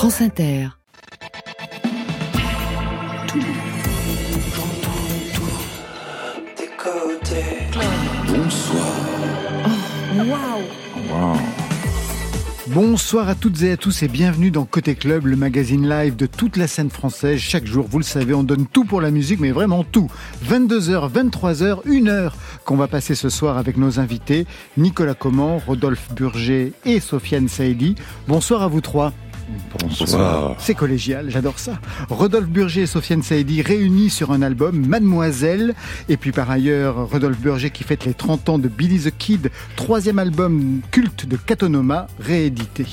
France Inter. Bonsoir. Waouh Bonsoir à toutes et à tous et bienvenue dans Côté Club, le magazine live de toute la scène française. Chaque jour, vous le savez, on donne tout pour la musique, mais vraiment tout. 22h, 23h, 1h qu'on va passer ce soir avec nos invités, Nicolas Comment, Rodolphe Burger et Sofiane Saïdi. Bonsoir à vous trois. Bonsoir. C'est collégial, j'adore ça. Rodolphe Burger et Sofiane Saïdi réunis sur un album, Mademoiselle. Et puis par ailleurs, Rodolphe Burger qui fête les 30 ans de Billy the Kid, troisième album culte de Katonoma, réédité.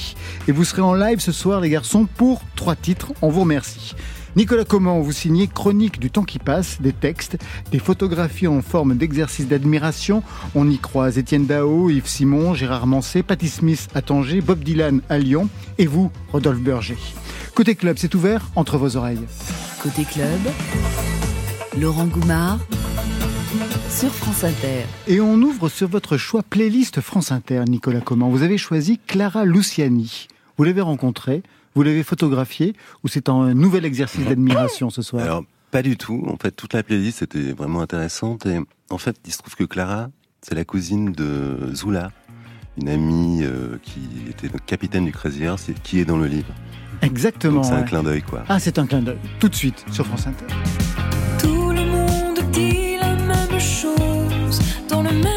Et vous serez en live ce soir, les garçons, pour trois titres. On vous remercie. Nicolas Comment, vous signez Chronique du temps qui passe, des textes, des photographies en forme d'exercice d'admiration. On y croise Étienne Dao, Yves Simon, Gérard Mancé, Patti Smith à Tanger, Bob Dylan à Lyon et vous, Rodolphe Burger. Côté club, c'est ouvert entre vos oreilles. Côté club, Laurent Goumard sur France Inter. Et on ouvre sur votre choix playlist France Inter, Nicolas Comment. Vous avez choisi Clara Luciani. Vous l'avez rencontrée, vous l'avez photographiée, ou c'est un nouvel exercice d'admiration ce soir? Alors, pas du tout. En fait, toute la playlist était vraiment intéressante. Et en fait, il se trouve que Clara, c'est la cousine de Zula, une amie euh, qui était le capitaine du Crazy Horse et qui est dans le livre. Exactement. Donc c'est un clin d'œil, quoi. Ah, c'est un clin d'œil. Tout de suite sur France Inter. Tout le monde dit la même chose, dans le même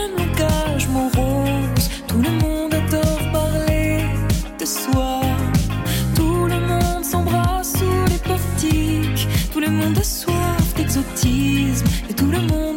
le monde a soif d'exotisme. Et tout le monde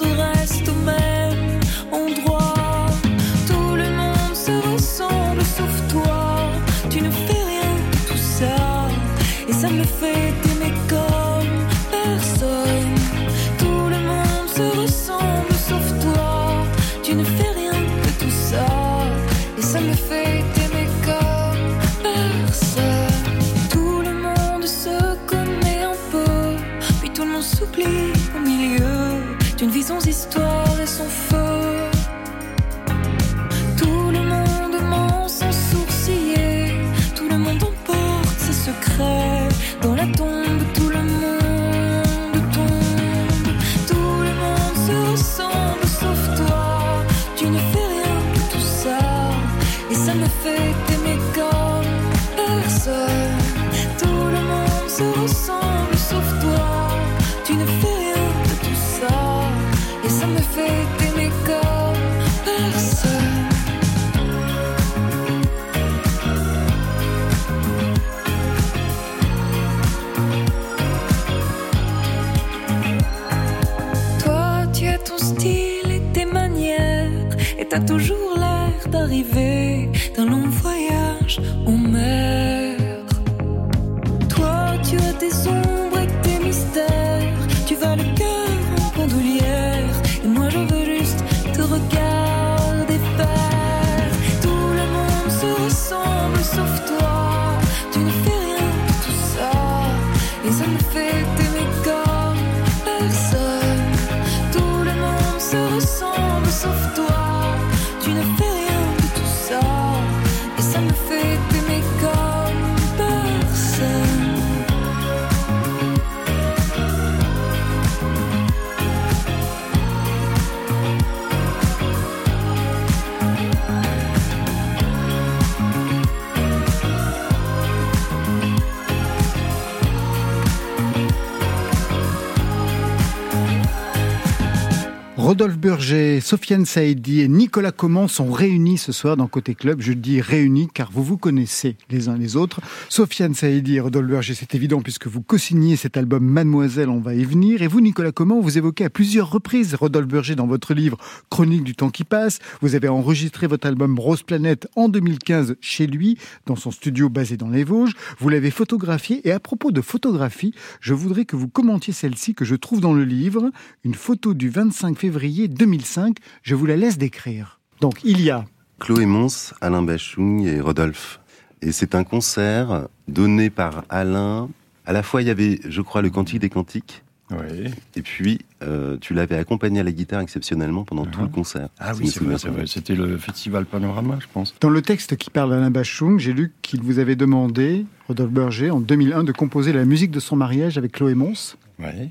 Burger, Sofiane Saïdi et Nicolas Comment sont réunis ce soir dans Côté Club. Je dis réunis car vous vous connaissez les uns les autres. Sofiane Saïdi et Rodolphe Burger, c'est évident puisque vous co-signez cet album Mademoiselle, on va y venir. Et vous, Nicolas Comment, vous évoquez à plusieurs reprises Rodolphe Burger dans votre livre Chronique du temps qui passe. Vous avez enregistré votre album Rose Planète en 2015 chez lui, dans son studio basé dans les Vosges. Vous l'avez photographié et à propos de photographie, je voudrais que vous commentiez celle-ci que je trouve dans le livre, une photo du 25 février 2005. Je vous la laisse décrire. Donc il y a Chloé Mons, Alain Bachung et Rodolphe. Et c'est un concert donné par Alain. À la fois, il y avait, je crois, le Cantique des Cantiques, Oui. Et puis, euh, tu l'avais accompagné à la guitare exceptionnellement pendant tout le concert. Ah oui, c'est vrai. C'était le festival Panorama, je pense. Dans le texte qui parle d'Alain Bachung, j'ai lu qu'il vous avait demandé, Rodolphe Berger, en 2001, de composer la musique de son mariage avec Chloé Mons. Ouais.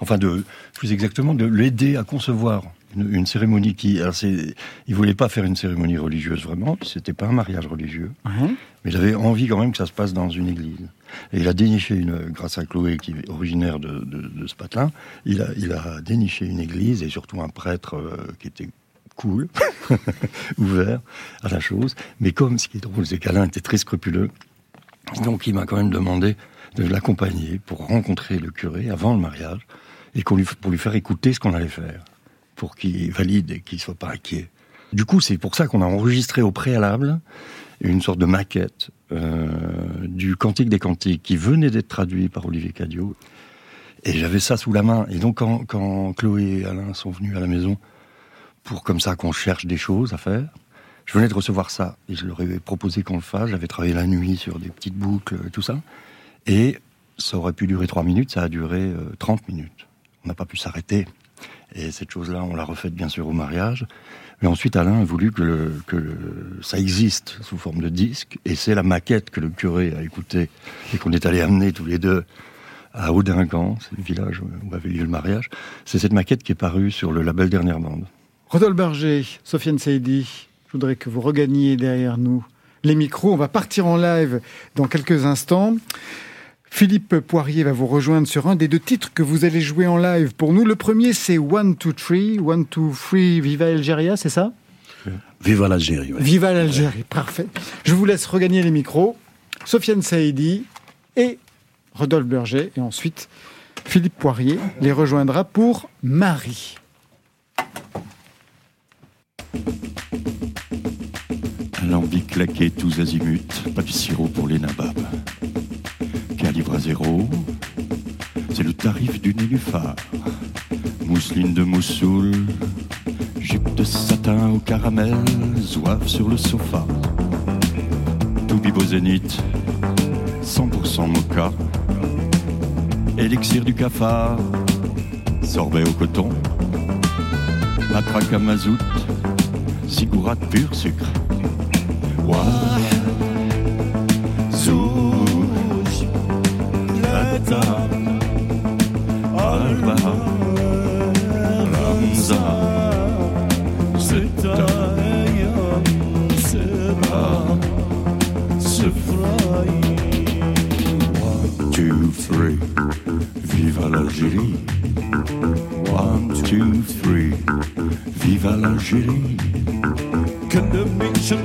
Enfin, de, plus exactement, de l'aider à concevoir une, une cérémonie qui. Alors c'est, il voulait pas faire une cérémonie religieuse vraiment, c'était pas un mariage religieux, Ouais. mais il avait envie quand même que ça se passe dans une église. Et il a déniché une, grâce à Chloé qui est originaire de, de, de ce patelin, il a, il a déniché une église et surtout un prêtre euh, qui était cool, ouvert à la chose. Mais comme ce qui est drôle, c'est qu'Alain était très scrupuleux, donc il m'a quand même demandé de l'accompagner pour rencontrer le curé avant le mariage et qu'on lui, pour lui faire écouter ce qu'on allait faire, pour qu'il valide et qu'il soit pas inquiet. Du coup, c'est pour ça qu'on a enregistré au préalable une sorte de maquette euh, du Cantique des Cantiques qui venait d'être traduit par Olivier Cadio. Et j'avais ça sous la main. Et donc, quand, Chloé et Alain sont venus à la maison pour comme ça qu'on cherche des choses à faire, je venais de recevoir ça et je leur ai proposé qu'on le fasse. J'avais travaillé la nuit sur des petites boucles tout ça. Et ça aurait pu durer trois minutes, ça a duré euh, 30 minutes. On n'a pas pu s'arrêter. Et cette chose-là, on l'a refaite bien sûr au mariage. Mais ensuite, Alain a voulu que, ça existe sous forme de disque. Et c'est la maquette que le curé a écoutée et qu'on est allé amener tous les deux à Audincan, c'est le village où avait lieu le mariage. C'est cette maquette qui est parue sur le label Dernière Bande. Rodolphe Berger, Sofiane Saidi, je voudrais que vous regagniez derrière nous les micros. On va partir en live dans quelques instants. Philippe Poirier va vous rejoindre sur un des deux titres que vous allez jouer en live pour nous. Le premier, c'est One, Two, Three. One, Two, Three, Viva Algeria, c'est ça? Viva l'Algérie. ouais. Viva l'Algérie, parfait. Je vous laisse regagner les micros. Sofiane Saidi et Rodolphe Berger. Et ensuite, Philippe Poirier les rejoindra pour Marie. Alambic claqué tous azimuts, pas de sirop pour les nababs calibre à zéro, c'est le tarif du nénuphar. Mousseline de Moussoul, jupe de satin au caramel, zouave sur le sofa. Tout bibo zénith, 100% mocha. Élixir du cafard, sorbet au coton. Matraque à mazout, pur sucre. Ouah, zou. ثلاثة أربعة خمسة ستة سبعة صفر One, two, three, viva l'Algérie. One,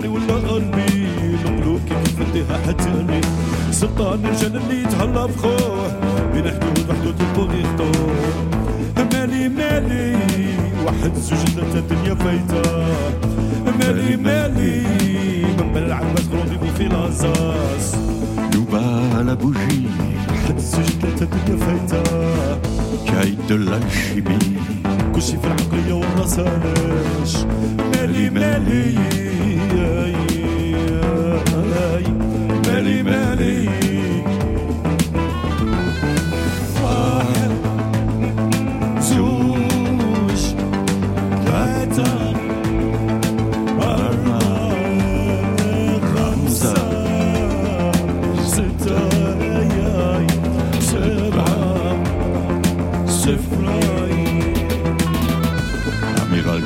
ولا غربي القلوب كيف فديها حتاني سلطان الرجال اللي تهلا بخوه بين حدود وحدود البغي يخطوه مالي مالي واحد زوج ثلاثة الدنيا فايتة. مالي مالي من العباس غروبي في لازاس. à la bougie, واحد زوج ثلاثة الدنيا فايتة. caille de l'alchimie. كلشي في العقلية والرسالش مالي مالي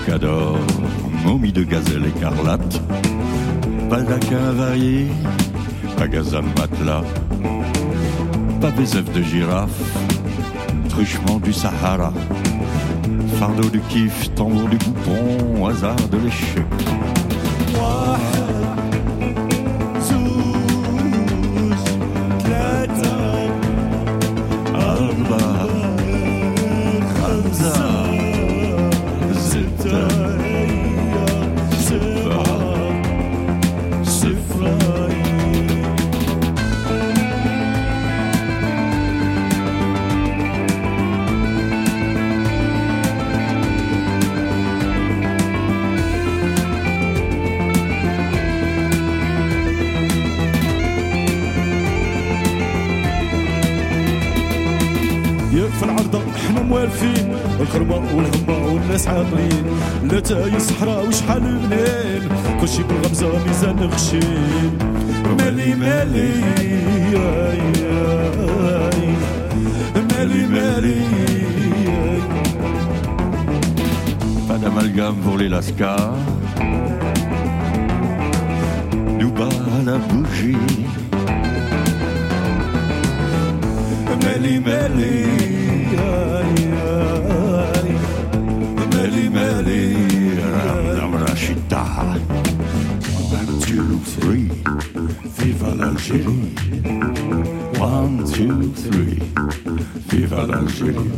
Cador, momie de gazelle écarlate, baldaquin varié, magasin de matelas, pavésef de girafe, truchement du Sahara, fardeau de kiff, tambour du boupon, hasard de l'échec. والناس عاقلين لا تاي صحراء وشحال منين؟ كلشي بالغمزة ميزان غشيم مالي مالي آي آي. مالي مالي Pas d'amalgame pour les lascars. Nous bat la bougie. مالي مالي آي آي three. Viva l'Algérie. One, two, three. Viva l'Algérie.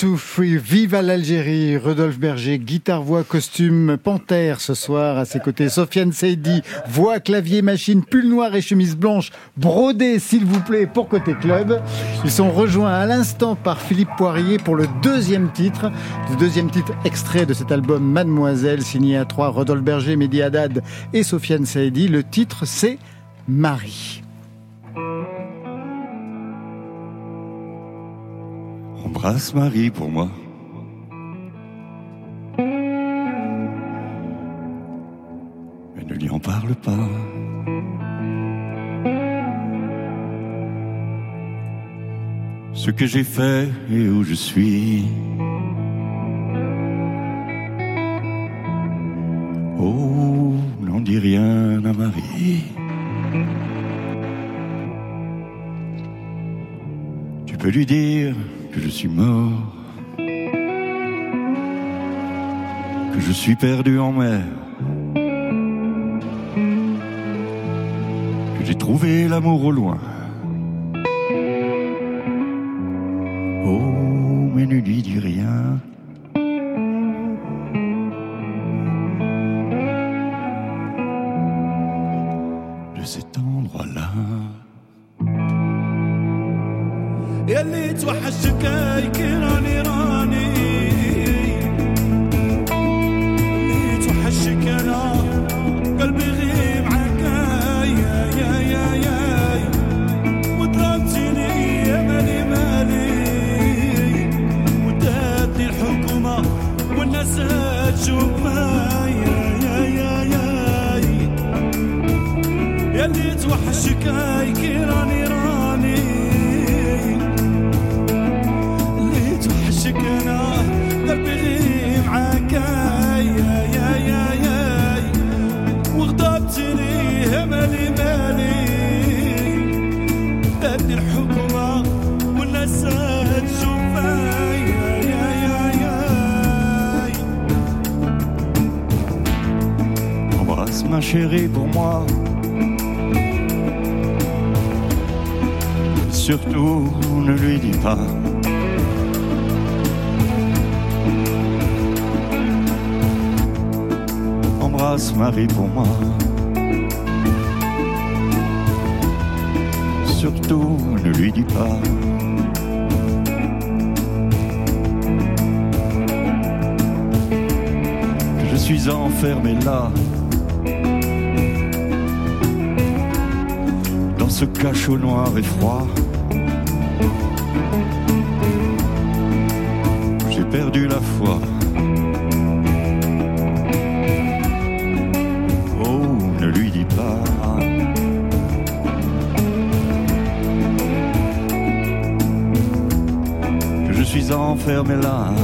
Two, three, vive l'Algérie, Rodolphe Berger, guitare, voix, costume, panthère ce soir, à ses côtés Sofiane Seydi, voix, clavier, machine, pull noir et chemise blanche, brodé s'il vous plaît pour Côté Club. Ils sont rejoints à l'instant par Philippe Poirier pour le deuxième titre, le deuxième titre extrait de cet album Mademoiselle, signé à trois, Rodolphe Berger, Mehdi Haddad et Sofiane Seydi. Le titre c'est Marie. Embrasse Marie pour moi. Mais ne lui en parle pas. Ce que j'ai fait et où je suis. Oh, n'en dis rien à Marie. Tu peux lui dire que je suis mort, que je suis perdu en mer, que j'ai trouvé l'amour au loin. تشوفها يا يا يا يا يلي توحشك راني راني pour moi. Surtout, ne lui dis pas. Embrasse Marie pour moi. Surtout, ne lui dis pas. Je suis enfermé là. se cache au noir et froid. J'ai perdu la foi. Oh, ne lui dis pas. Que je suis enfermé là.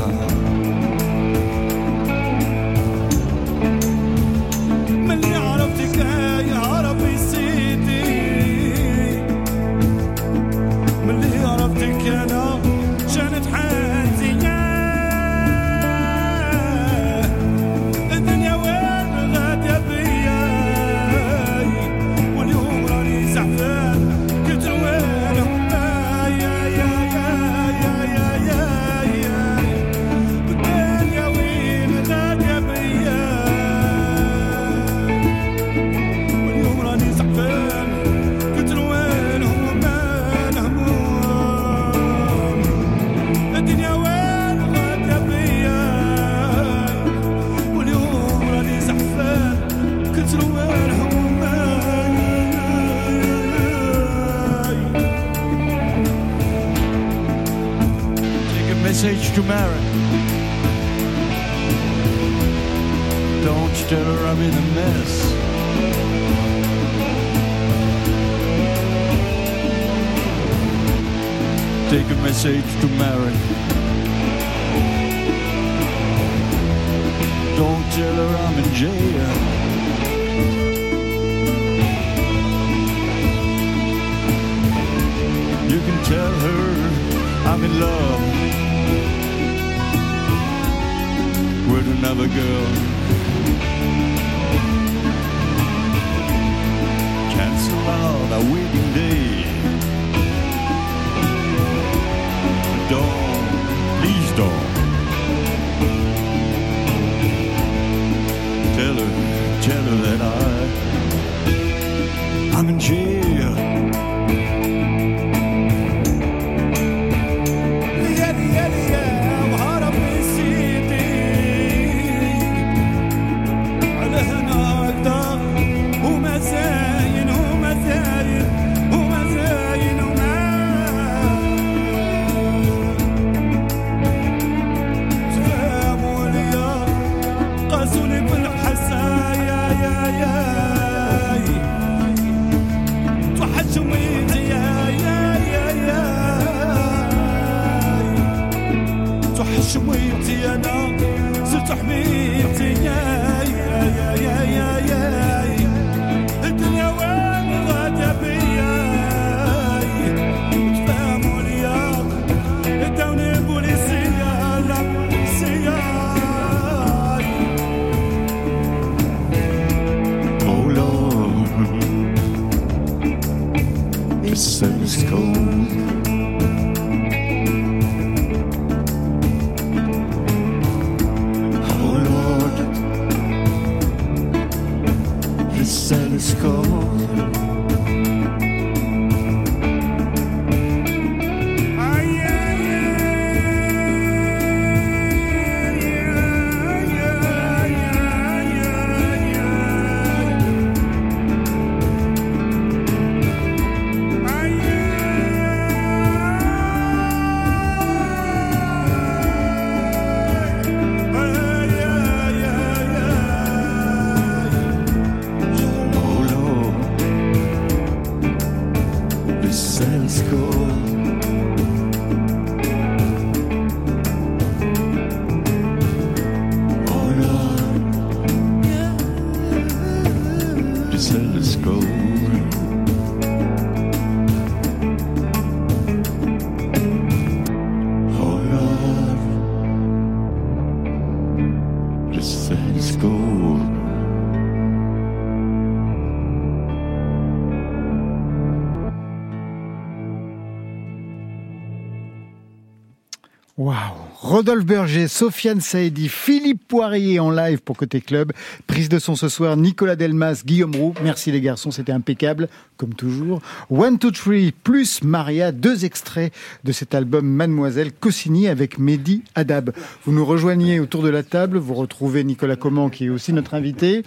Rodolphe Berger, Sofiane Saedi, Philippe Poirier en live pour Côté Club. Prise de son ce soir, Nicolas Delmas, Guillaume Roux. Merci les garçons, c'était impeccable, comme toujours. One, Two, Three, plus Maria, deux extraits de cet album Mademoiselle, co-signé avec Mehdi Adab. Vous nous rejoignez autour de la table, vous retrouvez Nicolas Comment, qui est aussi notre invité.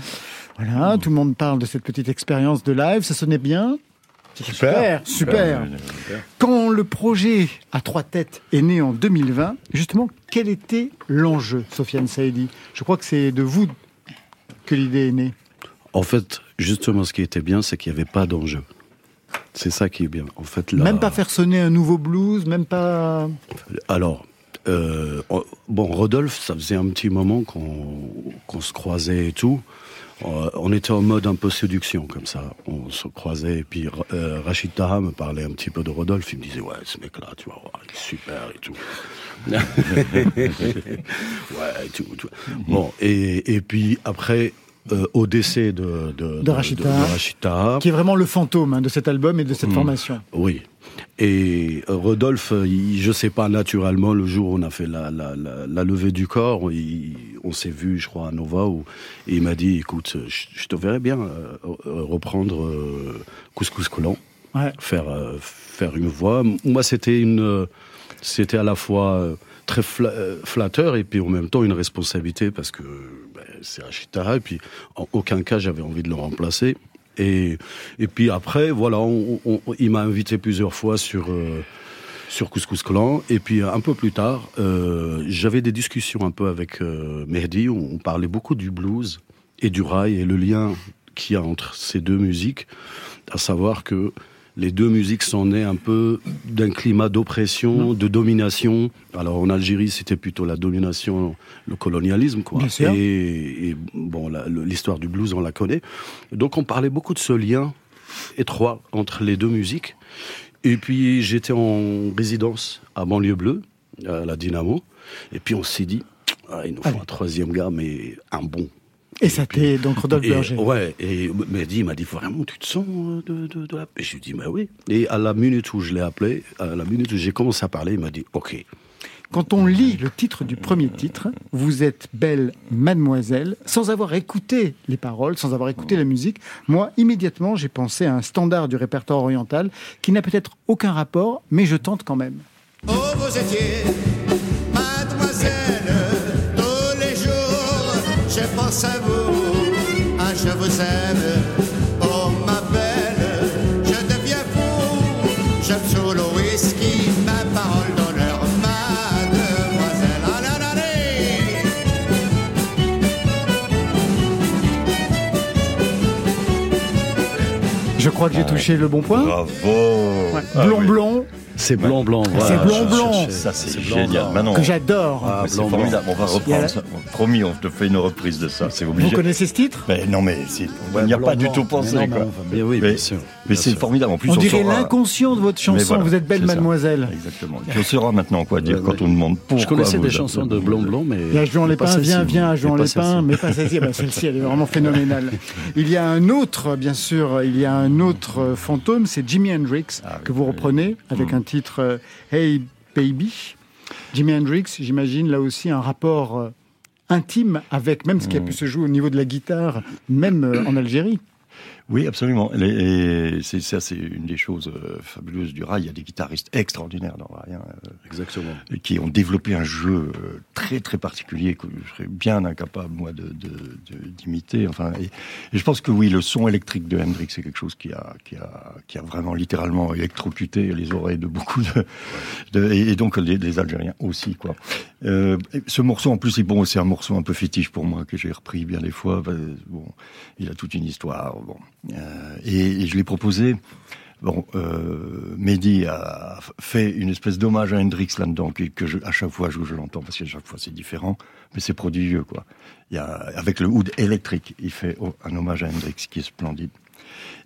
Voilà, tout le monde parle de cette petite expérience de live, ça sonnait bien Super, super. Quand le projet à trois têtes est né en 2020, justement, quel était l'enjeu, Sofiane Saïdi? Je crois que c'est de vous que l'idée est née. En fait, justement, ce qui était bien, c'est qu'il n'y avait pas d'enjeu. C'est ça qui est bien. En fait, Même pas faire sonner un nouveau blues, même pas. Alors, euh, bon, Rodolphe, ça faisait un petit moment qu'on se croisait et tout. Euh, on était en mode un peu séduction comme ça. On se croisait et puis euh, Rachid Taha me parlait un petit peu de Rodolphe. Il me disait ouais ce mec là tu vois il est super et tout. ouais et tout, Bon et, et puis après euh, au décès de, de, de, Rachita, qui est vraiment le fantôme hein, de cet album et de cette hmm. formation. Oui. Et euh, Rodolphe, il, je sais pas, naturellement, le jour où on a fait la, la, la, levée du corps, on s'est vu, je crois, à Nova, où, et il m'a dit, écoute, je, te verrais bien euh, reprendre Couscous Collant, faire, faire une voix. Moi, c'était une, c'était à la fois très flatteur et puis en même temps une responsabilité parce que c'est Rachid et puis en aucun cas j'avais envie de le remplacer. Et, et puis après, voilà, il m'a invité plusieurs fois sur, euh, sur Couscous Clan. Et puis un peu plus tard, euh, j'avais des discussions un peu avec euh, Mehdi, où on parlait beaucoup du blues et du rail et le lien qu'il y a entre ces deux musiques, à savoir que les deux musiques sont nées un peu d'un climat d'oppression, de domination. Alors en Algérie, c'était plutôt la domination, le colonialisme, quoi. Et, bon, l'histoire du blues, on la connaît. Donc on parlait beaucoup de ce lien étroit entre les deux musiques. Et puis j'étais en résidence à Banlieue Bleue, à la Dynamo. Et puis on s'est dit, ah, il nous faut un troisième gars, mais un bon. Et ça t'est donc Rodolphe Berger. Ouais, et Mehdi m'a dit vraiment tu te sens euh, de, de, de la... Et je lui ai dit mais oui. Et à la minute où je l'ai appelé, à la minute où j'ai commencé à parler, il m'a dit ok. Quand on lit le titre du premier titre, vous êtes belle mademoiselle, sans avoir écouté les paroles, sans avoir écouté la musique, moi immédiatement j'ai pensé à un standard du répertoire oriental qui n'a peut-être aucun rapport, mais je tente quand même. Oh, vous étiez pense à vous, ah, je vous aime, oh ma belle, je deviens fou, je me saoule au whisky, ma parole d'honneur, mademoiselle, allez, Je crois que j'ai touché le bon point. Bravo. Ouais. Blond, blond. C'est blanc blanc. C'est blanc blanc. Ça c'est génial. Maintenant, que j'adore. Ah, c'est formidable. On va reprendre. Ça. Promis, on te fait une reprise de ça. C'est obligé. Vous connaissez ce titre? Mais Non mais on n'y a pas du tout pensé. Mais, quoi. mais oui, bien sûr. Mais c'est formidable. En plus, on, dirait l'inconscient de votre chanson. Vous êtes belle mademoiselle. Exactement. on saura maintenant quoi dire quand on demande pourquoi. Je connaissais des chansons de Blanc Blanc, mais. Il y a Jean Lépin, viens, viens, Jean Lépin, mais pas celle-ci. Celle-ci, elle est vraiment phénoménale. Il y a un autre, bien sûr, il y a un autre fantôme, c'est Jimi Hendrix ah que vous reprenez avec un titre Hey Baby. Jimi Hendrix, j'imagine là aussi un rapport euh, intime avec même ce qui a pu se jouer au niveau de la guitare, même euh, en Algérie. Oui, absolument. Et c'est ça, c'est une des choses euh, fabuleuses du rail. Il y a des guitaristes extraordinaires dans le rail, hein, euh, exactement, qui ont développé un jeu euh, très très particulier que je serais bien incapable moi de d'imiter. Enfin, et, je pense que oui, le son électrique de Hendrix c'est quelque chose qui a qui a qui a vraiment littéralement électrocuté les oreilles de beaucoup de, de et, donc les, Algériens aussi quoi. Euh, ce morceau en plus c'est bon, c'est un morceau un peu fétiche pour moi que j'ai repris bien des fois. Bon, il a toute une histoire. Bon. Euh, et, je l'ai proposé. Bon, euh, Mehdi a fait une espèce d'hommage à Hendrix là-dedans, que, que je, à chaque fois je, je l'entends, parce que chaque fois c'est différent, mais c'est prodigieux, quoi. Il y a, avec le oud électrique, il fait un hommage à Hendrix qui est splendide.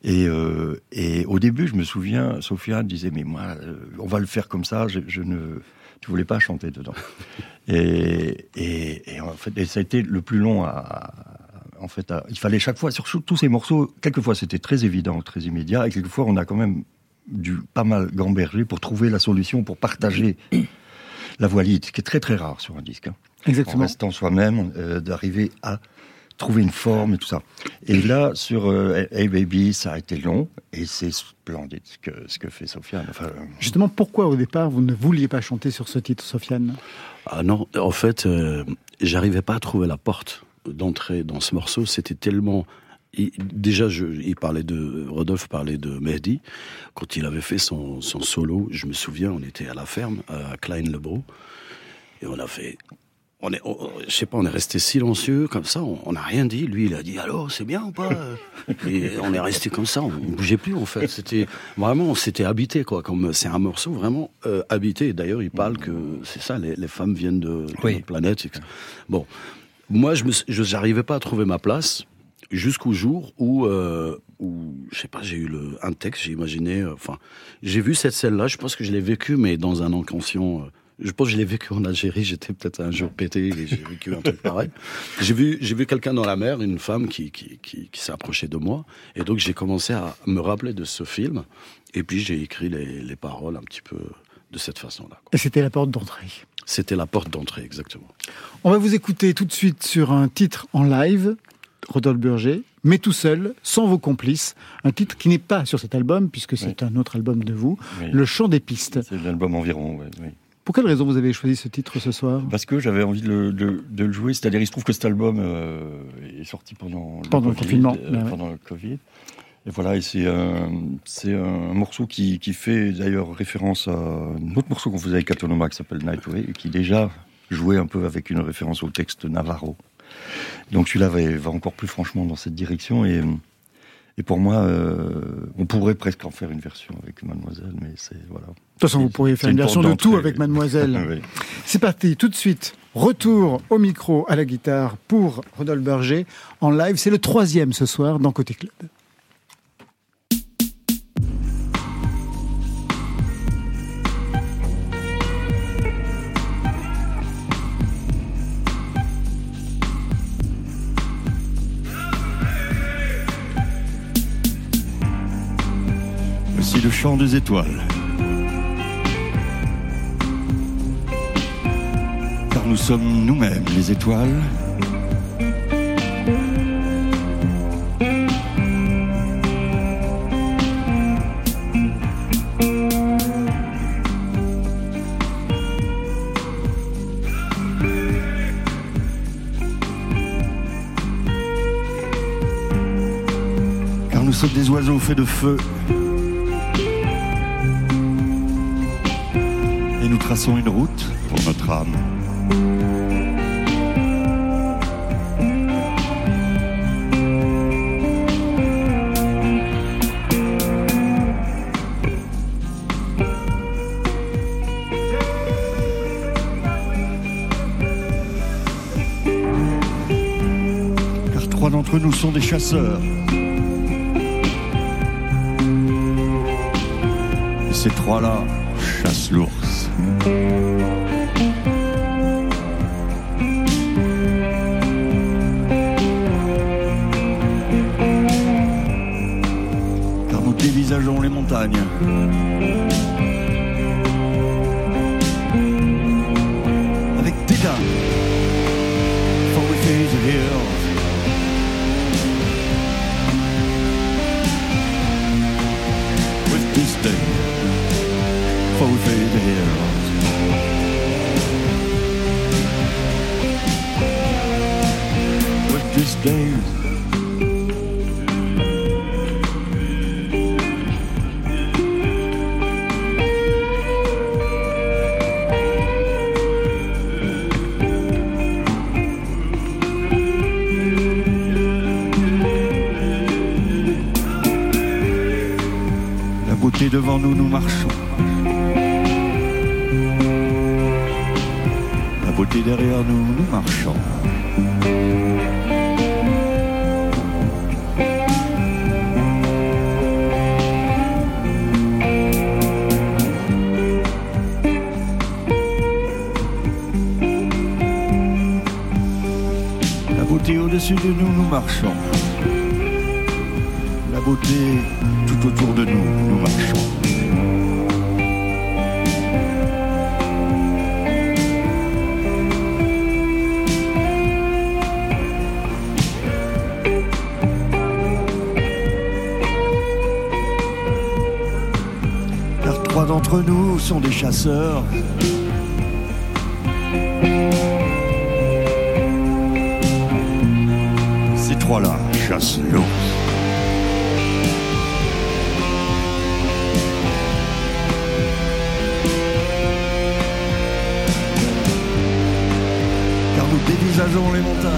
Et, euh, et au début, je me souviens, Sophia disait, mais moi, euh, on va le faire comme ça, je, je ne... Tu voulais pas chanter dedans. Et, et, et, en fait, et ça a été le plus long à, en fait, il fallait chaque fois, sur tous ces morceaux, quelquefois c'était très évident, très immédiat, et quelquefois on a quand même dû pas mal gamberger pour trouver la solution, pour partager la voix lead, ce qui est très très rare sur un disque. hein. En Exactement. restant soi-même, euh, d'arriver à trouver une forme et tout ça. Et là, sur euh, Hey Baby, ça a été long et c'est splendide ce que, ce que fait Sofiane. Enfin, euh, Justement, pourquoi au départ vous ne vouliez pas chanter sur ce titre, Sofiane? Ah non, en fait, euh, j'arrivais pas à trouver la porte d'entrée dans ce morceau. C'était tellement. il- déjà, je, il parlait de Rodolphe parlait de Mehdi quand il avait fait son, son solo. Je me souviens, on était à la ferme à Klein-Lebro et on a fait. On est, on- je sais pas, on est resté silencieux comme ça. On n'a rien dit. Lui, il a dit allô, c'est bien ou pas? Et on est resté comme ça. On, on bougeait plus en fait. C'était vraiment, on s'était habité quoi. Comme c'est un morceau vraiment euh, habité. D'ailleurs, il parle que c'est ça. Les, les femmes viennent de, de Oui. notre planète. Bon, moi, je j'arrivais pas à trouver ma place jusqu'au jour où, euh, où, je sais pas, j'ai eu le, un texte, j'ai imaginé, euh, enfin, j'ai vu cette scène-là. Je pense que je l'ai vécu, mais dans un inconscient. euh, je pense que je l'ai vécu en Algérie. J'étais peut-être un jour pété et j'ai vécu un truc pareil. J'ai vu, j'ai vu quelqu'un dans la mer, une femme qui, qui, qui, qui s'est approchée de moi, et donc j'ai commencé à me rappeler de ce film. Et puis j'ai écrit les, les paroles un petit peu de cette façon-là. c'était la porte d'entrée. C'était la porte d'entrée, exactement. On va vous écouter tout de suite sur un titre en live, Rodolphe Burger, mais tout seul, sans vos complices. Un titre qui n'est pas sur cet album, puisque c'est un autre album de vous, oui. Le Chant des pistes. c'est l'album environ. oui. Pour quelle raison vous avez choisi ce titre ce soir? Parce que j'avais envie de le, de- de le jouer. C'est-à-dire, il se trouve que cet album euh, est sorti pendant, Pendant le Covid, confinement, euh, pendant le Covid. Et voilà, et c'est un, c'est un morceau qui, qui fait d'ailleurs référence à un autre morceau qu'on faisait avec Katonoma qui s'appelle Nightway et qui déjà jouait un peu avec une référence au texte Navarro. Donc celui-là va, va encore plus franchement dans cette direction et, et pour moi, euh, on pourrait presque en faire une version avec Mademoiselle, mais c'est voilà. De toute façon, vous pourriez faire une une version de tout avec Mademoiselle. Oui. C'est parti, tout de suite. Retour au micro, à la guitare pour Rodolphe Berger en live. C'est le troisième ce soir dans Côté Club. Des étoiles. Car nous sommes nous-mêmes les étoiles. Car nous sommes des oiseaux faits de feu. Traçons une route pour notre âme. Car trois d'entre nous sont des chasseurs. Et ces trois-là chassent l'ours. Car nous dévisageons les montagnes. Nous, marchons. La beauté derrière nous sont des chasseurs. Ces trois-là chassent l'ours. Car nous dévisageons les montagnes.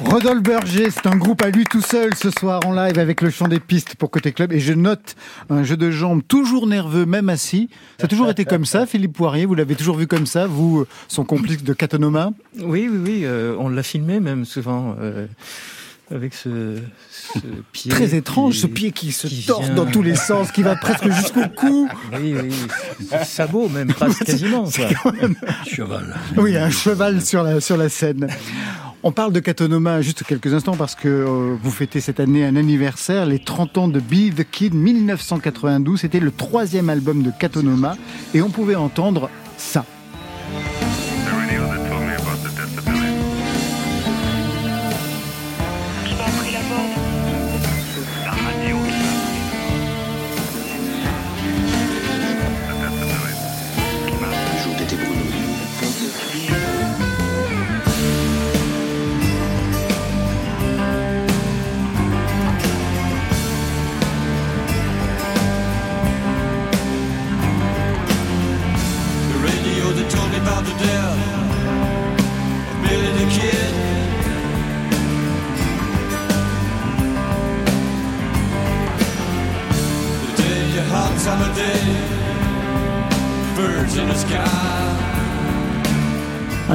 Rodolphe Berger, c'est un groupe à lui tout seul ce soir en live avec le chant des pistes pour Côté Club. Et je note un jeu de jambes toujours nerveux, même assis. Ça a toujours été comme ça, Philippe Poirier. Vous l'avez toujours vu comme ça, vous, son complice de Catonoma. Oui, oui, oui. euh, on l'a filmé même souvent euh, avec ce, ce pied. Très étrange, qui- ce pied qui se qui torse vient- dans tous les sens, qui va presque jusqu'au cou. Oui, oui. Sabot même, presque quasiment. quoi. Cheval. Oui, un cheval sur la, sur la scène. On parle de Catonoma juste quelques instants parce que euh, vous fêtez cette année un anniversaire, les 30 ans de Be the Kid 1992. C'était le troisième album de Catonoma et on pouvait entendre ça.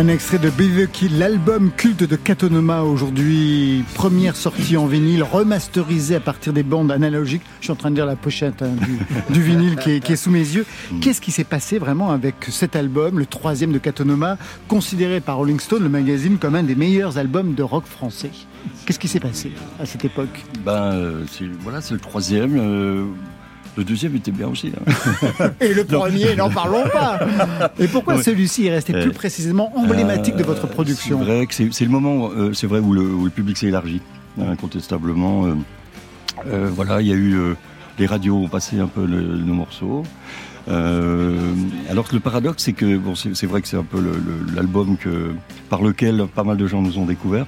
Un extrait de Be the Kid, l'album culte de Catonoma aujourd'hui, première sortie en vinyle, remasterisé à partir des bandes analogiques. Je suis en train de lire la pochette hein, du, vinyle qui est, sous mes yeux. Qu'est-ce qui s'est passé vraiment avec cet album, le troisième de Catonoma, considéré par Rolling Stone, le magazine, comme un des meilleurs albums de rock français? Qu'est-ce qui s'est passé à cette époque? Ben, euh, voilà, c'est le troisième. euh, le deuxième était bien aussi. hein. Et le premier, n'en parlons pas Et pourquoi Ouais. celui-ci est resté plus Euh, précisément emblématique de votre Euh, production C'est vrai que c'est, le moment, euh, c'est vrai, où le, où le public s'est élargi, hein, incontestablement. euh, voilà, il y a eu. les radios ont passé un peu le- nos morceaux. Euh, alors que le paradoxe, c'est que bon, c'est, vrai que c'est un peu l'album que, par lequel pas mal de gens nous ont découvert.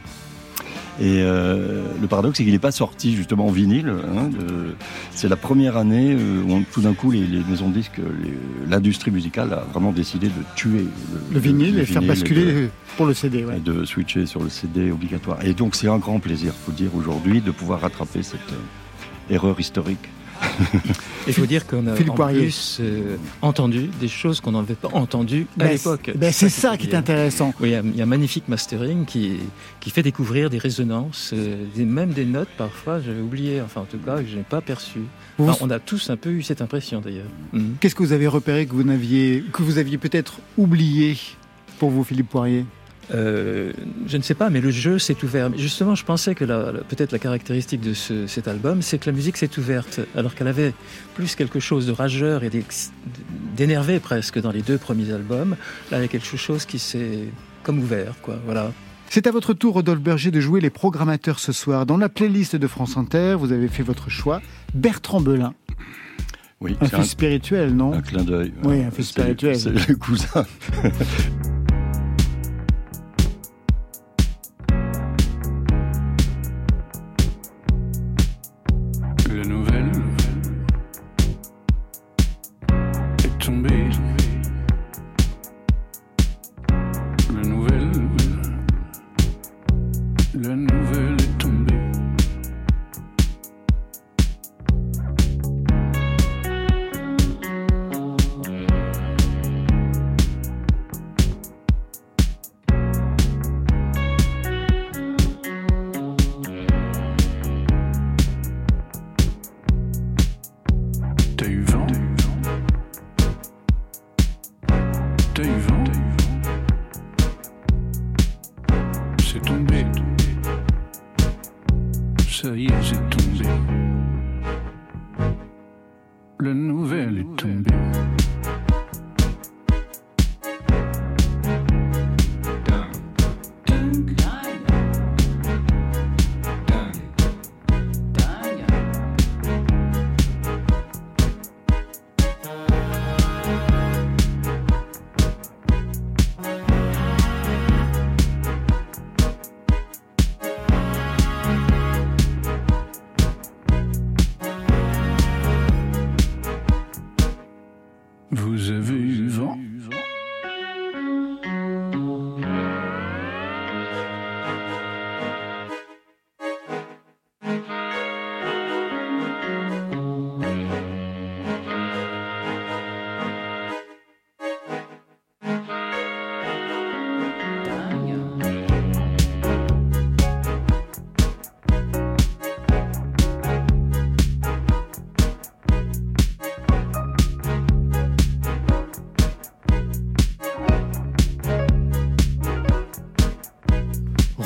Et euh, le paradoxe, c'est qu'il n'est pas sorti justement en vinyle. hein, de- c'est la première année euh, où on- tout d'un coup les, les maisons de disques, l'industrie musicale a vraiment décidé de tuer Le vinyle et faire vinyle basculer de- pour le CD. ouais. et de switcher sur le CD obligatoire. Et donc c'est un grand plaisir, faut dire aujourd'hui, de pouvoir rattraper cette euh, erreur historique. Il faut dire qu'on a en plus euh, entendu des choses qu'on n'avait pas entendues à Ben, l'époque. ben, c'est ça qui est intéressant. Oui, il y a- un magnifique mastering qui, qui fait découvrir des résonances, euh, même des notes parfois, j'avais oublié, enfin en tout cas, que je n'ai pas perçues. Vous- Enfin, on a tous un peu eu cette impression d'ailleurs. Mhm. Qu'est-ce que vous avez repéré que vous que vous aviez peut-être oublié pour vous, Philippe Poirier? Euh, je ne sais pas, mais le jeu s'est ouvert. Justement, je pensais que peut-être la caractéristique de ce- cet album, c'est que la musique s'est ouverte, alors qu'elle avait plus quelque chose de rageur et d'énervé presque dans les deux premiers albums. Là, il y a quelque chose qui s'est comme ouvert, quoi. Voilà. C'est à votre tour, Rodolphe Berger, de jouer les programmateurs ce soir. Dans la playlist de France Inter, vous avez fait votre choix. Bertrand Belin. Oui, Un fils spirituel, non? un clin d'œil. Oui, un fils spirituel. C'est le cousin.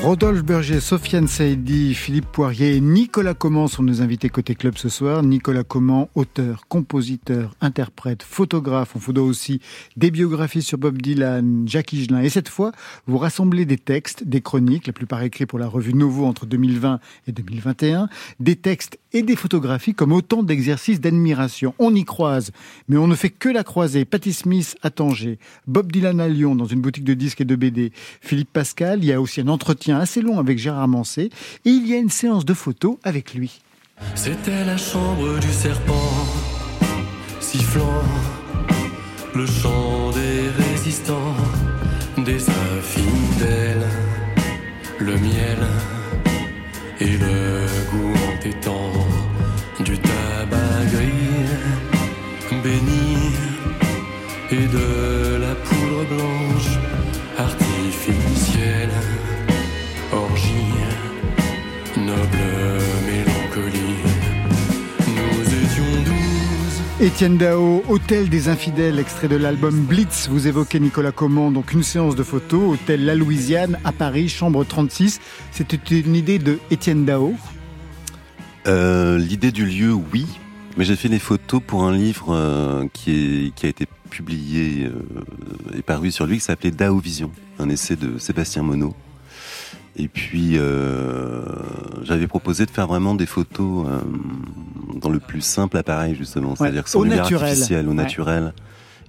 Rodolphe Berger, Sofiane Saïdi, Philippe Poirier et Nicolas Comment sont nos invités côté club ce soir. Nicolas Comment, auteur, compositeur, interprète, photographe. On vous doit aussi des biographies sur Bob Dylan, Jacques Higelin. Et cette fois, vous rassemblez des textes, des chroniques, la plupart écrits pour la revue Novo entre 2020 et 2021, des textes et des photographies comme autant d'exercices d'admiration. On y croise, mais on ne fait que la croiser. Patti Smith à Tanger, Bob Dylan à Lyon dans une boutique de disques et de BD, Philippe Pascal, il y a aussi un entretien assez long avec Gérard Mancé et il y a une séance de photos avec lui. C'était la chambre du serpent, sifflant le chant des résistants, des infidèles, le miel et le goût entêtant du tabac gris, béni et de la poudre blanche artificielle, orgie, noble mélancolie. Nous étions douze. Étienne Dao, Hôtel des Infidèles, extrait de l'album Blitz. Vous évoquez Nicolas Comment, donc une séance de photos, Hôtel La Louisiane à Paris, chambre 36. C'était une idée de Étienne Dao. Euh, L'idée du lieu, oui, mais j'ai fait des photos pour un livre euh, qui, est, qui a été publié euh, et paru sur lui, qui s'appelait Dao Vision, un essai de Sébastien Monod. Et puis, j'avais proposé de faire vraiment des photos dans le plus simple appareil, justement, c'est-à-dire sans au lumière artificielle, au naturel.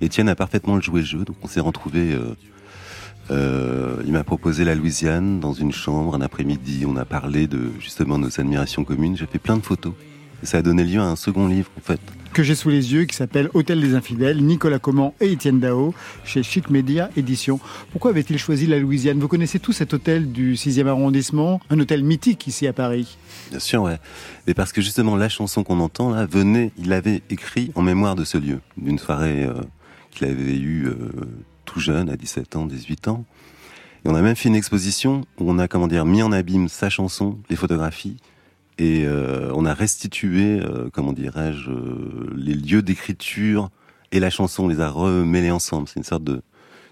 Étienne a parfaitement joué le jeu, donc on s'est retrouvés. Euh, il m'a proposé la Louisiane dans une chambre un après-midi. On a parlé de justement nos admirations communes. J'ai fait plein de photos. Et ça a donné lieu à un second livre, en fait. que j'ai sous les yeux, qui s'appelle Hôtel des Infidèles, Nicolas Comment et Étienne Dao, chez Chic Media Édition. Pourquoi avait-il choisi la Louisiane? Vous connaissez tous cet hôtel du 6e arrondissement, un hôtel mythique ici à Paris. Bien sûr, ouais. Mais parce que justement, la chanson qu'on entend là venait, il l'avait écrit en mémoire de ce lieu, d'une soirée euh, qu'il avait eue euh, tout jeune, à 17 ans, 18 ans. Et on a même fait une exposition où on a, comment dire, mis en abîme sa chanson, les photographies, et euh, on a restitué, euh, comment dirais-je, euh, les lieux d'écriture et la chanson, on les a remêlés ensemble. C'est une sorte de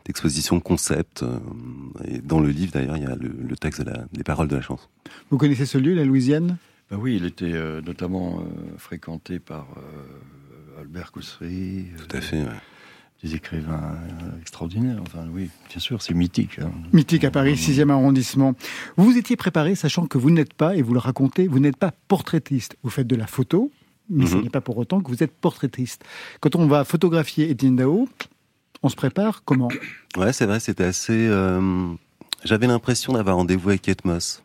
d'exposition concept. euh, et dans le livre, d'ailleurs, il y a le, le texte, de la, les paroles de la chanson. Vous connaissez ce lieu, la Louisiane? Bah oui, il était euh, notamment euh, fréquenté par euh, Albert Coussery, Tout à fait, ouais. Des écrivains euh, extraordinaires. Enfin, oui, bien sûr, c'est mythique. hein. Mythique à Paris, 6e arrondissement. Vous vous étiez préparé, sachant que vous n'êtes pas, et vous le racontez, vous n'êtes pas portraitiste. Vous faites de la photo, mais ce Mhm. n'est pas pour autant que vous êtes portraitiste. Quand on va photographier Étienne Dao, on se prépare comment Ouais, c'est vrai, c'était assez. euh, J'avais l'impression d'avoir rendez-vous avec Kate Moss.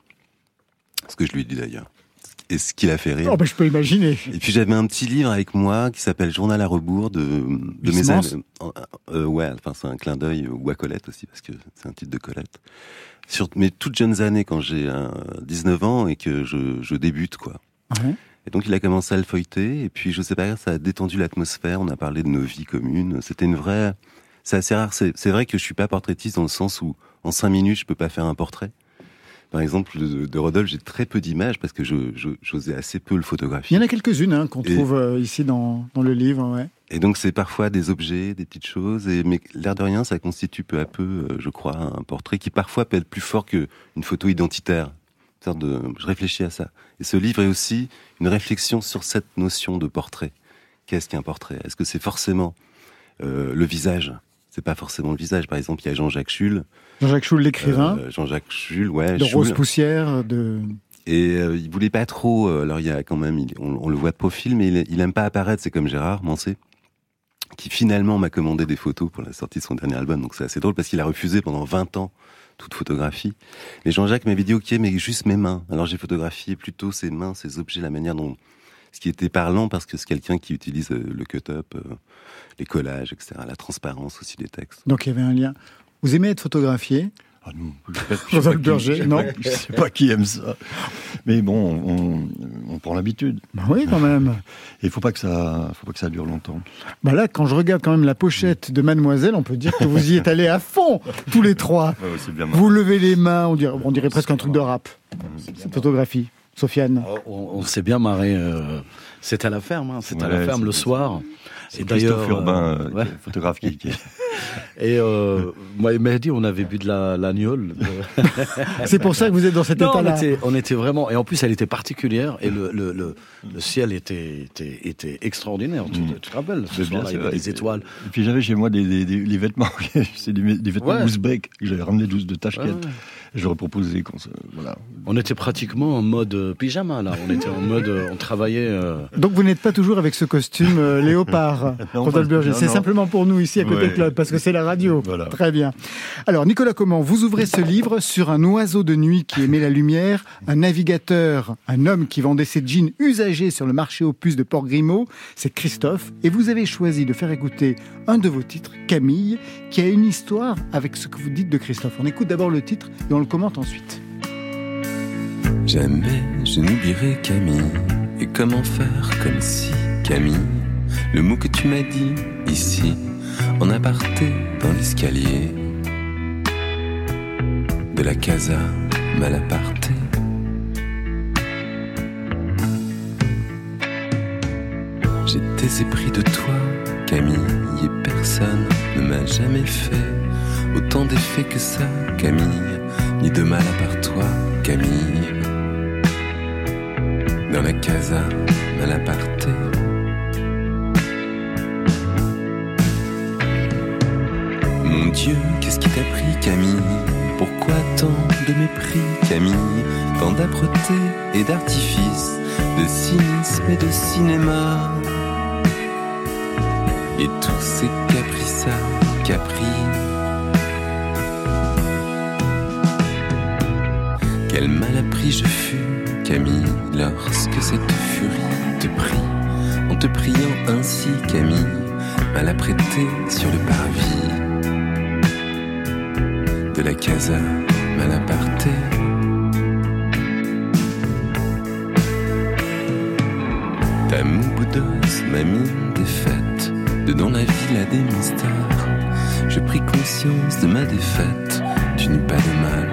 Ce que je lui ai dit d'ailleurs. Et ce qui l'a fait rire. Oh, ben, Je peux imaginer. Et puis j'avais un petit livre avec moi qui s'appelle Journal à rebours de, de mes années. euh, euh, ouais, enfin c'est un clin d'œil ou à Colette aussi parce que c'est un titre de Colette. Sur mes toutes jeunes années quand j'ai euh, 19 ans et que je, je débute quoi. Et donc il a commencé à le feuilleter et puis je sais pas, ça a détendu l'atmosphère. On a parlé de nos vies communes. C'était une vraie. C'est assez rare. C'est c'est vrai que je suis pas portraitiste dans le sens où en cinq minutes je peux pas faire un portrait. Par exemple, de, de Rodolphe, j'ai très peu d'images parce que je je- j'osais assez peu le Il photographier. y en a quelques-unes hein, qu'on trouve euh, ici dans, dans le livre. Ouais. Et donc c'est parfois des objets, des petites choses, et mais l'air de rien, ça constitue peu à peu, euh, je crois, un portrait qui parfois peut être plus fort qu'une photo identitaire. De, je réfléchis à ça. Et ce livre est aussi une réflexion sur cette notion de portrait. Qu'est-ce qu'un portrait? Est-ce que c'est forcément euh, le visage? C'est pas forcément le visage. Par exemple, il y a Jean-Jacques Schul. Jean-Jacques Schul, l'écrivain, Euh, Jean-Jacques Schul, ouais. de. Rose Poussière, de... Et euh, il voulait pas trop. euh, alors il y a quand même, il- on, on le voit de profil, mais il, il aime pas apparaître. C'est comme Gérard Mancé, qui finalement m'a commandé des photos pour la sortie de son dernier album. Donc c'est assez drôle parce qu'il a refusé pendant 20 ans toute photographie. Mais Jean-Jacques m'avait dit ok, mais juste mes mains. Alors j'ai photographié plutôt ses mains, ses objets, la manière dont ce qui était parlant parce que c'est quelqu'un qui utilise euh, le cut-up, euh, les collages, etc. La transparence aussi des textes. Donc il y avait un lien. Vous aimez être photographié? Ah non, je sais pas- je sais pas qui- Berger, je sais non? Pas- Je sais pas qui aime ça. Mais bon, on, on prend l'habitude. Bah Oui, quand même. Il faut pas que ça, faut pas que ça dure longtemps. Bah là, quand je regarde quand même la pochette de Mademoiselle, on peut dire que vous y êtes allés à fond, tous les trois. bien. Vous levez les mains, on dirait, on dirait presque un truc de rap, cette photographie. Sofiane Oh, On, on s'est bien marré. euh, C'était à la ferme, hein, c'était à la ferme c'est- le soir. C'est Christophe d'ailleurs, Urbain, euh, euh, ouais. photographe qui, qui- Et euh, moi et Mehdi, on avait bu de la l'agneau. C'est pour ça que vous êtes dans cet on état-là. était, on était vraiment. Et en plus, elle était particulière. Et le, le, le, le ciel était, était, était extraordinaire. Tu, Mm. tu te rappelles ce C'est bien, soir-là, il y c'est avait vrai. des étoiles. Et puis j'avais chez moi des, des, des- les vêtements, c'est des, des vêtements Ouais. ouzbeks que j'avais ramenés de, de Tashkent. Leur proposais qu'on se, voilà. On était pratiquement en mode euh, pyjama là. On était en mode, euh, on travaillait. euh, Donc vous n'êtes pas toujours avec ce costume euh, léopard, Rodolphe non, C'est simplement pour nous ici à côté Ouais. club, parce que c'est la radio. Voilà. Très bien. Alors Nicolas Comment, vous ouvrez ce livre sur un oiseau de nuit qui aimait la lumière, un navigateur, un homme qui vendait ses jeans usagés sur le marché aux puces de Port Grimaud. C'est Christophe. Et vous avez choisi de faire écouter un de vos titres, Camille, qui a une histoire avec ce que vous dites de Christophe. On écoute d'abord le titre et on le commente ensuite. Jamais je n'oublierai Camille. Et comment faire comme si Camille, le mot que tu m'as dit ici, en aparté dans l'escalier de la casa Malaparté. J'étais épris de toi, Camille, et personne ne m'a jamais fait autant d'effet que ça, Camille, ni de mal à part toi, Camille dans la casa Malaparté. Mon Dieu, qu'est-ce qui t'a pris, Camille? Pourquoi tant de mépris, Camille? Tant d'âpreté et d'artifice, de cynisme et de cinéma. Et tous ces caprices capri. Quel mal appris je fus, Camille, lorsque cette furie te prit, en te priant ainsi, Camille, mal apprêté sur le parvis de la casa Malaparté. Ta moue boudeuse, ma mine défaite, dedans la villa des mystères, je pris conscience de ma défaite, tu n'eus pas de mal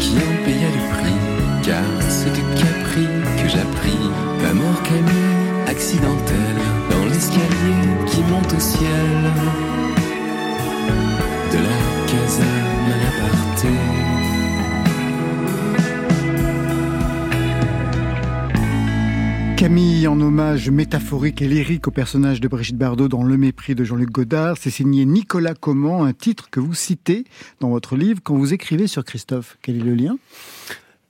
qui en paya le prix, car c'est de Capri que j'appris ta mort Camille accidentelle dans l'escalier qui monte au ciel En hommage métaphorique et lyrique au personnage de Brigitte Bardot dans Le mépris de Jean-Luc Godard, c'est signé Nicolas Comment, un titre que vous citez dans votre livre quand vous écrivez sur Christophe. Quel est le lien?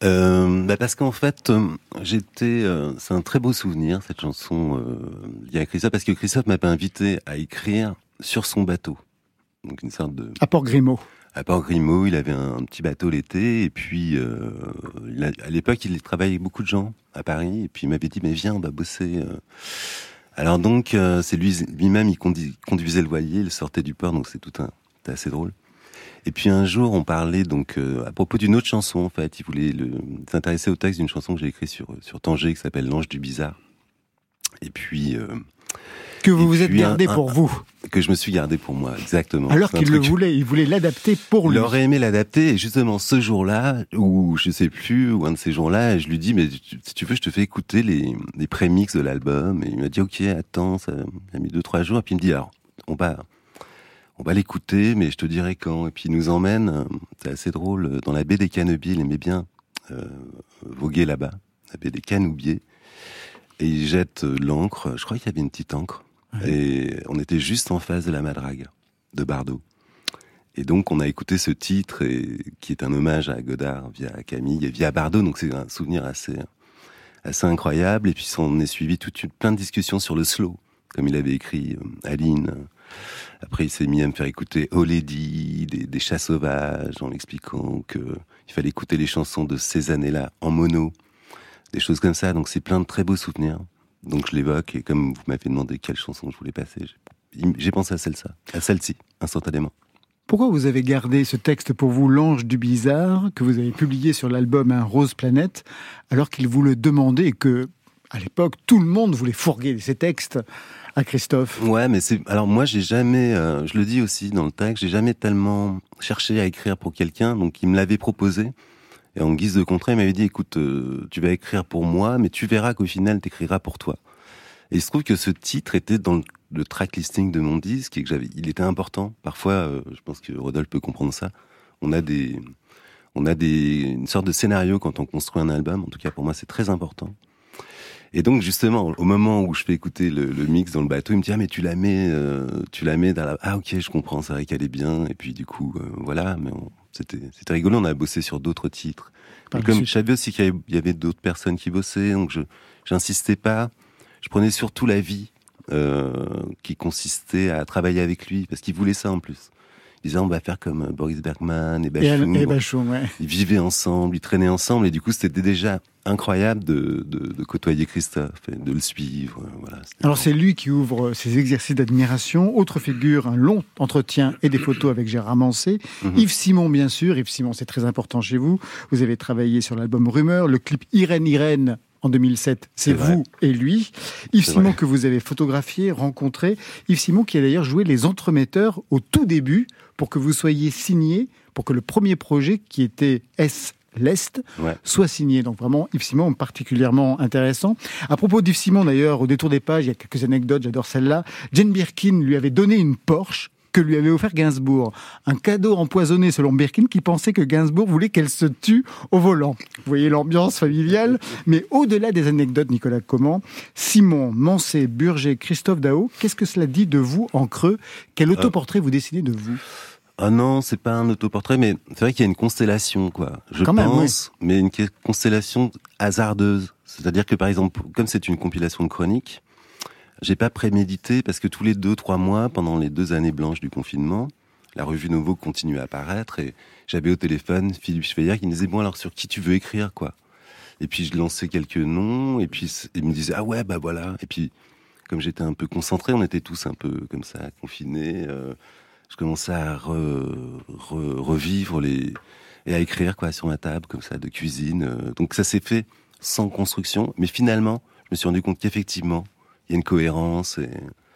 Euh, bah parce qu'en fait, euh, j'étais, euh, c'est un très beau souvenir cette chanson euh, liée à Christophe, parce que Christophe m'avait invité à écrire sur son bateau, donc une sorte de À Port Grimaud. À Port Grimaud, il avait un, petit bateau l'été, et puis euh, à l'époque, il travaillait avec beaucoup de gens à Paris, et puis il m'avait dit, mais viens, on va bosser. euh. Alors donc, euh, c'est lui, lui-même, il conduisait le voilier, il sortait du port, donc c'est tout un, c'était assez drôle. Et puis un jour, on parlait donc euh, à propos d'une autre chanson. En fait, il voulait s'intéresser au texte d'une chanson que j'ai écrite sur sur Tanger, qui s'appelle L'Ange du bizarre. Et puis euh, Que vous vous êtes un- gardé un- pour vous. que je me suis gardé pour moi, exactement. Alors qu'il le voulait, il voulait l'adapter pour il lui. aurait aimé l'adapter et justement ce jour-là, ou je sais plus, ou un de ces jours-là, je lui dis mais si tu veux, je te fais écouter les, les prémix de l'album. Et il m'a dit ok, attends, ça a mis deux trois jours. Et puis il me dit alors, on va, on va l'écouter, mais je te dirai quand. Et puis il nous emmène, euh, c'est assez drôle, euh, dans la baie des Canebiers. Il aimait bien euh, voguer là-bas, la baie des Canoubiers. Et il jette euh, l'encre. Je crois qu'il y avait une petite encre. Et on était juste en face de la Madrague de Bardot. Et donc, on a écouté ce titre, qui est un hommage à Godard via Camille et via Bardot. Donc, c'est un souvenir assez, incroyable. Et puis, on est suivi toute une, plein de discussions sur le slow, comme il avait écrit euh, Aline. Après, il s'est mis à me faire écouter Oh Lady, des, des chats sauvages, en expliquant que il fallait écouter les chansons de ces années-là en mono, des choses comme ça. Donc, c'est plein de très beaux souvenirs. Donc, je l'évoque, et comme vous m'avez demandé quelle chanson je voulais passer, j'ai- pensé à celle-ci, à celle-ci, instantanément. Pourquoi vous avez gardé ce texte pour vous, L'Ange du Bizarre, que vous avez publié sur l'album Un Rose Planète, alors qu'il vous le demandait et que, à l'époque, tout le monde voulait fourguer ces textes à Christophe? Ouais, mais c'est. Alors moi, j'ai jamais. euh, je le dis aussi dans le texte, j'ai jamais tellement cherché à écrire pour quelqu'un. Donc il me l'avait proposé. Et en guise de contrat, il m'avait dit écoute, euh, tu vas écrire pour moi, mais tu verras qu'au final, t'écriras pour toi. Et il se trouve que ce titre était dans le, track listing de mon disque et que j'avais. Il était important. Parfois, euh, je pense que Rodolphe peut comprendre ça. On a des. On a des, une sorte de scénario quand on construit un album. En tout cas, pour moi, c'est très important. Et donc justement, au moment où je fais écouter le, mix dans le bateau, il me dit ah mais tu la mets, euh, tu la mets dans la ah ok je comprends, c'est vrai qu'elle est bien. Et puis du coup voilà, mais c'était rigolo. On a bossé sur d'autres titres. Mais comme je savais aussi qu'il y avait, d'autres personnes qui bossaient, donc je j'insistais pas. Je prenais surtout la vie euh, qui consistait à travailler avec lui parce qu'il voulait ça en plus. Il disait on va faire comme euh, Boris Bergman et ouais. Ils vivaient ensemble, ils traînaient ensemble, et du coup, c'était déjà incroyable de, de, de côtoyer Christophe, et de le suivre. euh, Voilà. Alors c'est lui qui ouvre ses exercices d'admiration. Autre figure, un long entretien et des photos avec Gérard Mancé. Mhm. Yves Simon, bien sûr. Yves Simon, c'est très important chez vous. Vous avez travaillé sur l'album Rumeur. Le clip Irène Irène en 2007, c'est vous et lui. Yves Simon vrai. que vous avez photographié, rencontré. Yves Simon qui a d'ailleurs joué les entremetteurs au tout début pour que vous soyez signé, pour que le premier projet qui était S l'Est Ouais. soit signé. Donc vraiment, Yves Simon particulièrement intéressant. À propos d'Yves Simon, d'ailleurs, au détour des pages, il y a quelques anecdotes, j'adore celle-là. Jane Birkin lui avait donné une Porsche que lui avait offert Gainsbourg. Un cadeau empoisonné selon Birkin qui pensait que Gainsbourg voulait qu'elle se tue au volant. Vous voyez l'ambiance familiale. Mais au-delà des anecdotes, Nicolas Comment, Simon, Mancé, Burger, Christophe Dao, qu'est-ce que cela dit de vous en creux? Quel autoportrait vous dessinez de vous? Ah non, c'est pas un autoportrait, mais c'est vrai qu'il y a une constellation, quoi. Je Quand même, pense, mais une constellation hasardeuse. C'est-à-dire que, par exemple, comme c'est une compilation de chroniques, j'ai pas prémédité parce que tous les deux, trois mois, pendant les deux années blanches du confinement, la revue Novo continuait à apparaître et j'avais au téléphone Philippe Schweyer qui me disait bon alors sur qui tu veux écrire quoi? Et puis je lançais quelques noms et puis il me disait ah ouais bah voilà et puis comme j'étais un peu concentré, on était tous un peu comme ça confinés. euh, je commençais à re- re- revivre les et à écrire quoi sur ma table comme ça de cuisine. Euh, Donc ça s'est fait sans construction, mais finalement, je me suis rendu compte qu'effectivement, y a une cohérence. Et...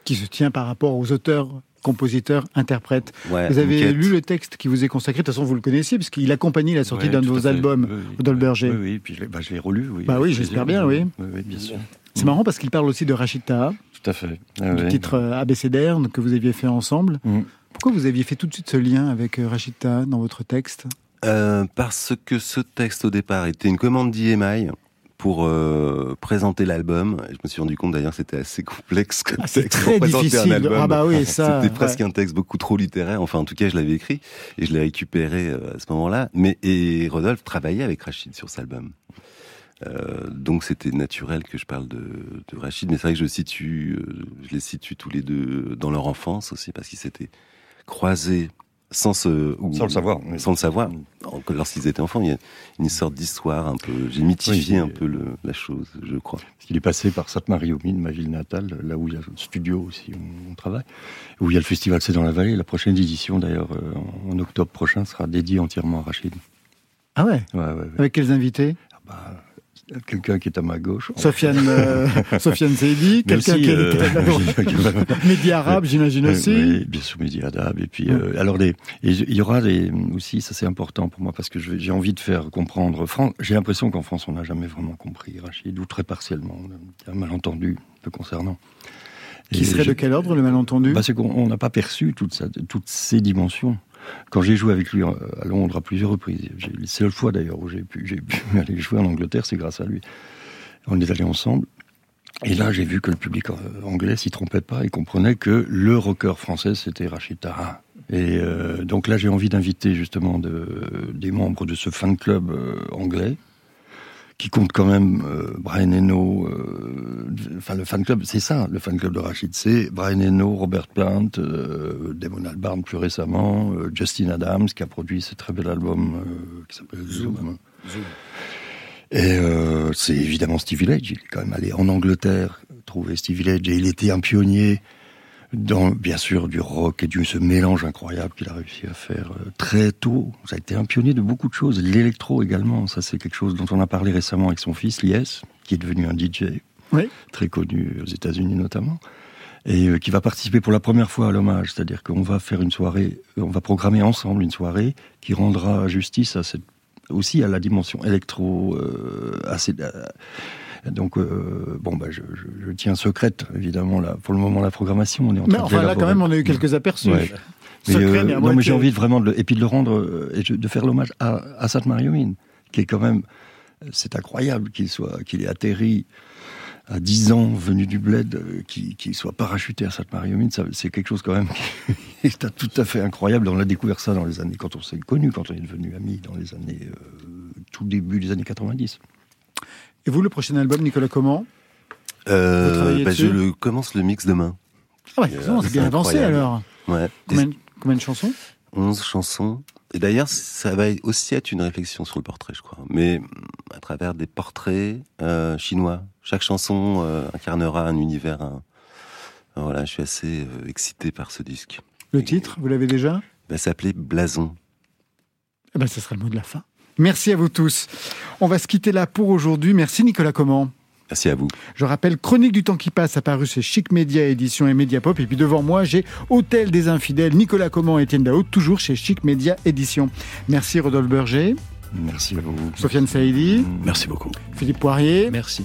Qui se tient par rapport aux auteurs, compositeurs, interprètes. Ouais, Vous avez lu le texte qui vous est consacré, de toute façon vous le connaissiez, parce qu'il accompagne la sortie Ouais, d'un de vos albums, Oui, oui. Rudolf Berger. Oui, oui, puis je l'ai bah, je l'ai relu. Oui. Bah oui, j'espère bien, oui. Oui, oui, bien sûr. C'est marrant parce qu'il parle aussi de Rachid Taha, Tout à fait. Ah, du ouais. titre euh, abécédaire que vous aviez fait ensemble. Mm. Pourquoi vous aviez fait tout de suite ce lien avec euh, Rachid Taha dans votre texte? Euh, parce que ce texte au départ était une commande d'IMI pour euh, présenter l'album. Je me suis rendu compte d'ailleurs que c'était assez complexe comme Ah, texte très pour présenter difficile. un album. Ah bah oui, ça. C'était presque un texte beaucoup trop littéraire. Enfin, en tout cas, je l'avais écrit et je l'ai récupéré euh, à ce moment-là. Mais et Rodolphe travaillait avec Rachid sur cet album. Euh, donc c'était naturel que je parle de, de Rachid, mais c'est vrai que je situe, je les situe tous les deux dans leur enfance aussi parce qu'ils s'étaient croisés sans se, ou- Sans le savoir. oui. sans le savoir. Lorsqu'ils étaient enfants, il y a une sorte d'histoire un peu. J'ai mythifié Oui, un peu le, la chose, je crois. Parce qu'il est passé par Sainte-Marie-aux-Mines, ma ville natale, là où il y a le studio aussi où on travaille, où il y a le festival C'est dans la vallée. La prochaine édition, d'ailleurs, euh, en, en octobre prochain, sera dédiée entièrement à Rachid. Ah ouais? Ouais, ouais, ouais. Avec quels invités? Ah bah, Quelqu'un qui est à ma gauche. Sofiane, euh, Sofiane Mais quelqu'un qui est euh, Média arabe, j'imagine aussi. Oui, bien sûr, Mehdi Haddad. Et puis, euh, alors, les, et il y aura des, aussi, ça c'est important pour moi, parce que j'ai envie de faire comprendre. J'ai l'impression qu'en France, on n'a jamais vraiment compris Rachid, ou très partiellement. Il y a un malentendu peu concernant. Qui serait je- de quel ordre, le malentendu? Bah, C'est qu'on on n'a pas perçu toute sa- toutes ces dimensions. Quand j'ai joué avec lui euh, à Londres à plusieurs reprises, j'ai- les seules fois d'ailleurs où j'ai pu, aller jouer en Angleterre, c'est grâce à lui. On est allés ensemble. Et là, j'ai vu que le public euh, anglais s'y trompait pas et comprenait que le rocker français, c'était Rachid Taha. Et euh, donc là, j'ai envie d'inviter justement de, des membres de ce fan club anglais, qui compte quand même euh, Brian Eno. euh, Enfin, le fan club, c'est ça, le fan club de Rachid, c'est Brian Eno, Robert Plant, euh, Damon Albarn plus récemment, Justin Adams qui a produit ce très bel album qui s'appelle Zoom. Et euh, c'est évidemment Steve Village. Il est quand même allé en Angleterre trouver Steve Village et il était un pionnier dans, bien sûr, du rock et du ce mélange incroyable qu'il a réussi à faire euh, très tôt. Ça a été un pionnier de beaucoup de choses. L'électro également, ça c'est quelque chose dont on a parlé récemment avec son fils, Lies, qui est devenu un DJ Oui. très connu aux États-Unis notamment, et euh, qui va participer pour la première fois à l'hommage. C'est-à-dire qu'on va faire une soirée, euh, on va programmer ensemble une soirée qui rendra justice à cette aussi à la dimension électro euh, assez euh, donc euh, bon bah je, je- je tiens secrète évidemment là pour le moment la programmation on est en Mais train de enfin, là, quand même, on a eu quelques aperçus. Ouais. Mais, Secret, euh, mais à non, mais j'ai envie de vraiment de le, et puis de le rendre euh, et de de faire l'hommage à, à Sainte Marie aux Mines, qui est quand même c'est incroyable qu'il soit qu'il ait atterri à 10 ans venu du bled qu'il qu'il soit parachuté à Sainte Marie aux Mines, ça, c'est quelque chose quand même qui est tout à fait incroyable. On a découvert ça dans les années quand on s'est connu, quand on est devenu amis dans les années euh, tout début des années 90. Et vous, le prochain album, Nicolas Comment Euh, bah, je le commence le mix demain. Ah ouais, Euh, c'est bien avancé alors. Ouais. Combien, combien de chansons 11 chansons. Et d'ailleurs, ça va aussi être une réflexion sur le portrait, je crois. Mais à travers des portraits euh, chinois. Chaque chanson euh, incarnera un univers. un- Voilà, je suis assez excité par ce disque. Le titre, vous l'avez déjà Il va s'appeler Blason. Eh ben, ce sera le mot de la fin. Merci à vous tous. On va se quitter là pour aujourd'hui. Merci Nicolas Comment. Merci à vous. Je rappelle Chronique du temps qui passe, apparu chez Chic Média Édition et Mediapop. Et puis devant moi, j'ai Hôtel des Infidèles, Nicolas Comment et Étienne Dao, toujours chez Chic Média Édition. Merci Rodolphe Berger, Merci à vous. Sofiane Saïdi, Merci beaucoup. Philippe Poirier. Merci.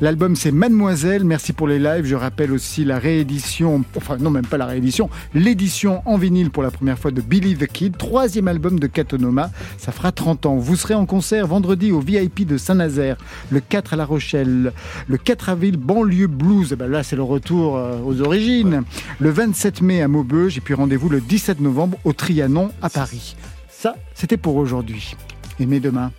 L'album c'est Mademoiselle, merci pour les lives. Je rappelle aussi la réédition, enfin non même pas la réédition, l'édition en vinyle pour la première fois de Billy the Kid, troisième album de Katonoma. Ça fera 30 ans. Vous serez en concert vendredi au VIP de Saint-Nazaire, le 4 à La Rochelle, le 4 avril banlieue blues. Eh ben là c'est le retour euh, aux origines. Le 27 mai à Maubeuge et puis rendez-vous le 17 novembre au Trianon à Paris. Ça c'était pour aujourd'hui. Aimez demain.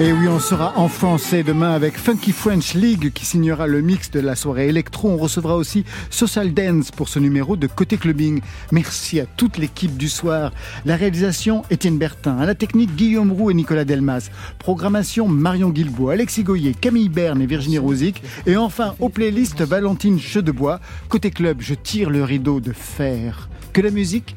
Et oui, on sera en français demain avec Funky French League qui signera le mix de la soirée électro. On recevra aussi Social Dance pour ce numéro de Côté Clubbing. Merci à toute l'équipe du soir. La réalisation, Étienne Bertin. À la technique, Guillaume Roux et Nicolas Delmas. Programmation, Marion Guilbault, Alexis Goyer, Camille Berne et Virginie Rosic. Et enfin, aux playlists, Valentine Chedebois. Côté Club, je tire le rideau de fer. Que la musique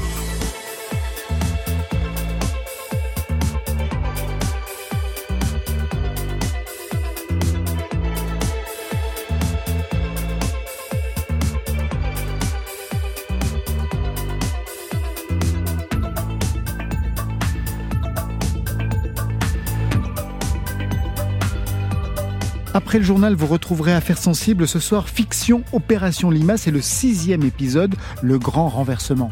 Après le journal, vous retrouverez Affaires sensibles ce soir, fiction Opération Lima, c'est le sixième épisode, le grand renversement.